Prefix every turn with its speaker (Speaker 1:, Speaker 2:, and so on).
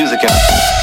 Speaker 1: music out.